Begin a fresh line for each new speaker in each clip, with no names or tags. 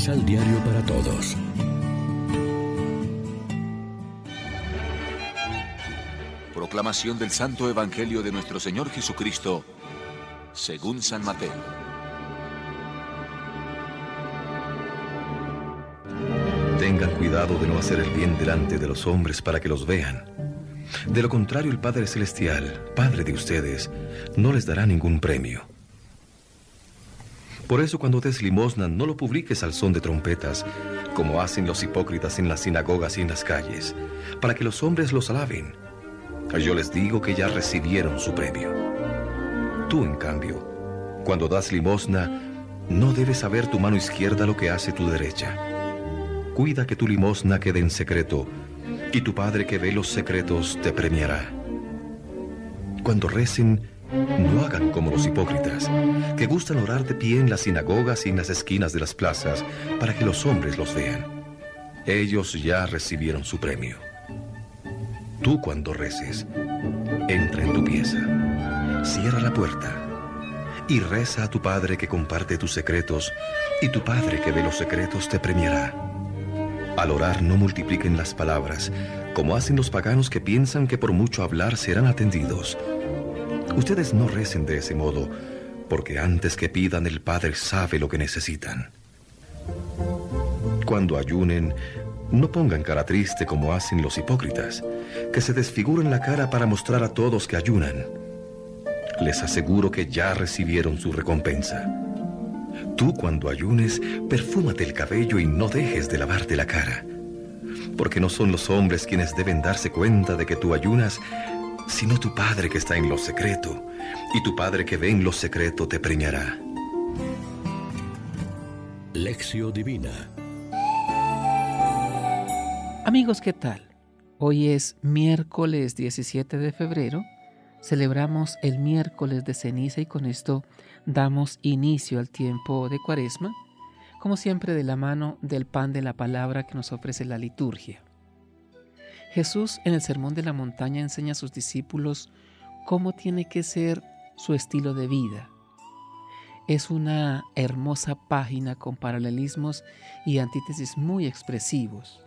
Misal Diario para Todos.
Proclamación del Santo Evangelio de nuestro Señor Jesucristo, según San Mateo.
Tengan cuidado de no hacer el bien delante de los hombres para que los vean. De lo contrario, el Padre Celestial, Padre de ustedes, no les dará ningún premio. Por eso cuando des limosna no lo publiques al son de trompetas, como hacen los hipócritas en las sinagogas y en las calles, para que los hombres los alaben. Yo les digo que ya recibieron su premio. Tú, en cambio, cuando das limosna, no debes saber tu mano izquierda lo que hace tu derecha. Cuida que tu limosna quede en secreto, y tu Padre que ve los secretos te premiará. Cuando recen, no hagan como los hipócritas, que gustan orar de pie en las sinagogas y en las esquinas de las plazas para que los hombres los vean. Ellos ya recibieron su premio. Tú cuando reces, entra en tu pieza, cierra la puerta y reza a tu Padre que comparte tus secretos, y tu Padre que ve los secretos te premiará. Al orar no multipliquen las palabras, como hacen los paganos que piensan que por mucho hablar serán atendidos. Ustedes no recen de ese modo, porque antes que pidan el Padre sabe lo que necesitan. Cuando ayunen, no pongan cara triste como hacen los hipócritas, que se desfiguran la cara para mostrar a todos que ayunan. Les aseguro que ya recibieron su recompensa. Tú cuando ayunes, perfúmate el cabello y no dejes de lavarte la cara. Porque no son los hombres quienes deben darse cuenta de que tú ayunas, sino tu Padre que está en lo secreto, y tu Padre que ve en lo secreto te premiará.
Lección Divina
Amigos, ¿qué tal? Hoy es miércoles 17 de febrero, celebramos el miércoles de ceniza y con esto damos inicio al tiempo de cuaresma, como siempre de la mano del pan de la palabra que nos ofrece la liturgia. Jesús en el Sermón de la Montaña enseña a sus discípulos cómo tiene que ser su estilo de vida. Es una hermosa página con paralelismos y antítesis muy expresivos.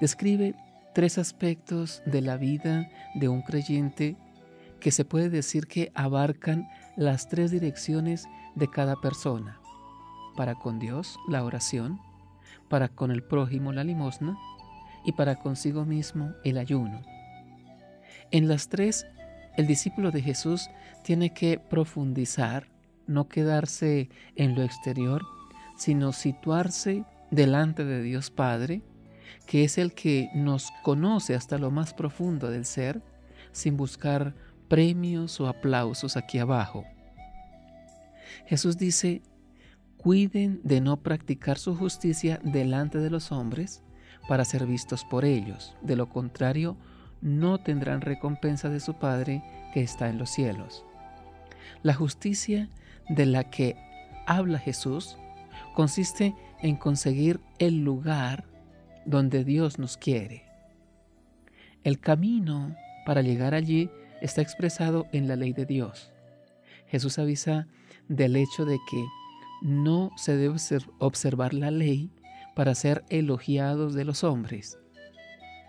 Describe tres aspectos de la vida de un creyente que se puede decir que abarcan las tres direcciones de cada persona. Para con Dios, la oración, para con el prójimo, la limosna, y para consigo mismo el ayuno. En las tres, el discípulo de Jesús tiene que profundizar, no quedarse en lo exterior, sino situarse delante de Dios Padre, que es el que nos conoce hasta lo más profundo del ser, sin buscar premios o aplausos aquí abajo. Jesús dice, cuiden de no practicar su justicia delante de los hombres, para ser vistos por ellos. De lo contrario, no tendrán recompensa de su Padre que está en los cielos. La justicia de la que habla Jesús consiste en conseguir el lugar donde Dios nos quiere. El camino para llegar allí está expresado en la ley de Dios. Jesús avisa del hecho de que no se debe observar la ley para ser elogiados de los hombres.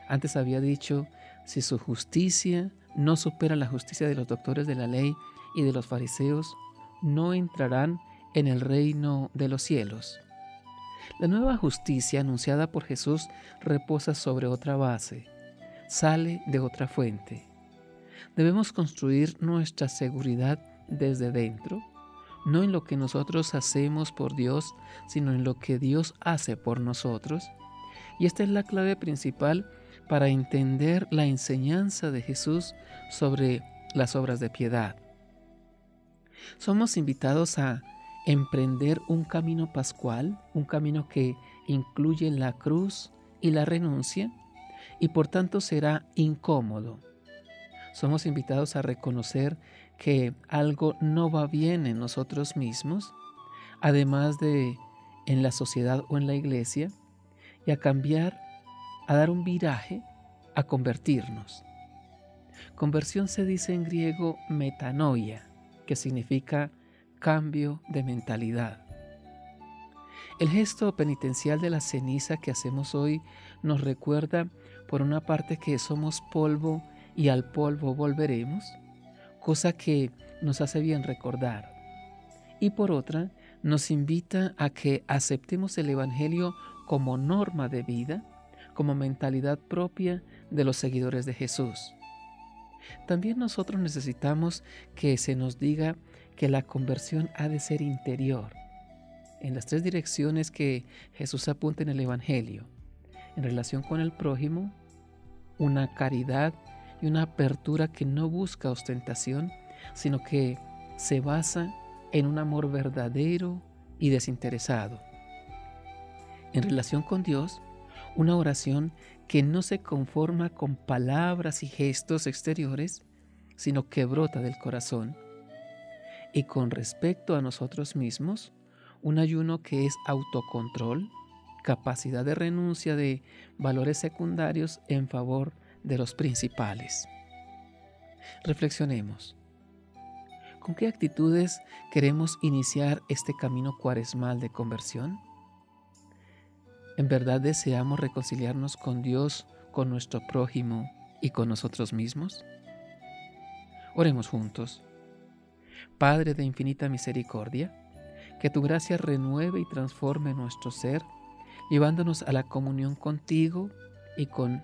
Antes había dicho, si su justicia no supera la justicia de los doctores de la ley y de los fariseos, no entrarán en el reino de los cielos. La nueva justicia anunciada por Jesús reposa sobre otra base, sale de otra fuente. Debemos construir nuestra seguridad desde dentro no en lo que nosotros hacemos por Dios, sino en lo que Dios hace por nosotros. Y esta es la clave principal para entender la enseñanza de Jesús sobre las obras de piedad. Somos invitados a emprender un camino pascual, un camino que incluye la cruz y la renuncia, y por tanto será incómodo. Somos invitados a reconocer que algo no va bien en nosotros mismos, además de en la sociedad o en la iglesia, y a cambiar, a dar un viraje, a convertirnos. Conversión se dice en griego metanoia, que significa cambio de mentalidad. El gesto penitencial de la ceniza que hacemos hoy nos recuerda, por una parte, que somos polvo y al polvo volveremos, cosa que nos hace bien recordar. Y por otra, nos invita a que aceptemos el Evangelio como norma de vida, como mentalidad propia de los seguidores de Jesús. También nosotros necesitamos que se nos diga que la conversión ha de ser interior, en las tres direcciones que Jesús apunta en el Evangelio, en relación con el prójimo, una caridad y una apertura que no busca ostentación, sino que se basa en un amor verdadero y desinteresado. En relación con Dios, una oración que no se conforma con palabras y gestos exteriores, sino que brota del corazón. Y con respecto a nosotros mismos, un ayuno que es autocontrol, capacidad de renuncia de valores secundarios en favor de los principales. Reflexionemos. ¿Con qué actitudes queremos iniciar este camino cuaresmal de conversión? ¿En verdad deseamos reconciliarnos con Dios, con nuestro prójimo y con nosotros mismos? Oremos juntos. Padre de infinita misericordia, que tu gracia renueve y transforme nuestro ser, llevándonos a la comunión contigo y con